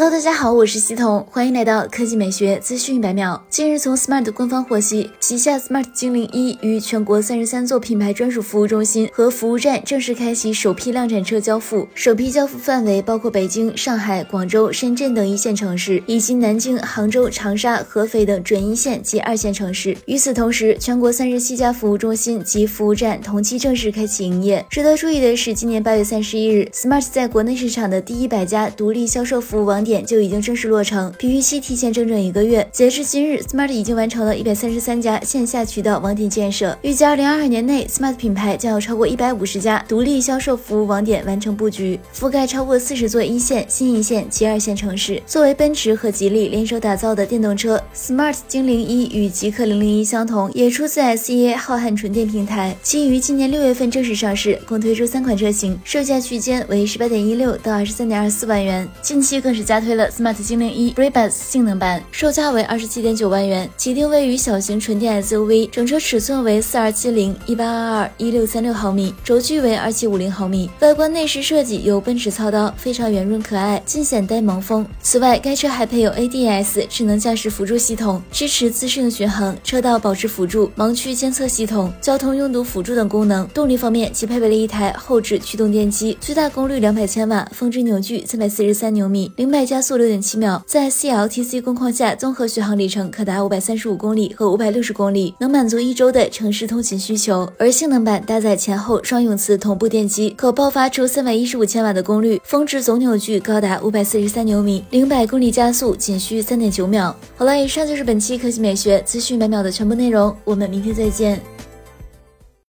Hello，大家好，我是西彤，欢迎来到科技美学资讯一百秒。近日，从 Smart 官方获悉，旗下 Smart 精灵一与全国三十三座品牌专属服务中心和服务站正式开启首批量产车交付。首批交付范围包括北京、上海、广州、深圳等一线城市，以及南京、杭州、长沙、合肥等准一线及二线城市。与此同时，全国三十七家服务中心及服务站同期正式开启营业。值得注意的是，今年八月三十一日，Smart 在国内市场的第一百家独立销售服务网。点就已经正式落成，比预期提前整整一个月。截至今日，Smart 已经完成了一百三十三家线下渠道网点建设，预计二零二二年内，Smart 品牌将有超过一百五十家独立销售服务网点完成布局，覆盖超过四十座一线、新一线及二线城市。作为奔驰和吉利联手打造的电动车，Smart 精灵一与极氪零零一相同，也出自 SEA 浩瀚纯电平台，其于今年六月份正式上市，共推出三款车型，售价区间为十八点一六到二十三点二四万元。近期更是加推了 Smart 精灵一 Brabus 性能版，售价为二十七点九万元，其定位于小型纯电 SUV，整车尺寸为四二七零一八二二一六三六毫米，轴距为二七五零毫米，外观内饰设计由奔驰操刀，非常圆润可爱，尽显呆萌风。此外，该车还配有 ADS 智能驾驶辅助系统，支持自适应巡航、车道保持辅助、盲区监测系统、交通拥堵辅助等功能。动力方面，其配备了一台后置驱动电机，最大功率两百千瓦，峰值扭矩三百四十三牛米，零百百加速。六点七秒，在 CLTC 工况下，综合续航里程可达五百三十五公里和五百六十公里，能满足一周的城市通勤需求。而性能版搭载前后双永磁同步电机，可爆发出三百一十五千瓦的功率，峰值总扭矩高达五百四十三牛米，零百公里加速仅需三点九秒。好了，以上就是本期科技美学资讯百秒的全部内容，我们明天再见。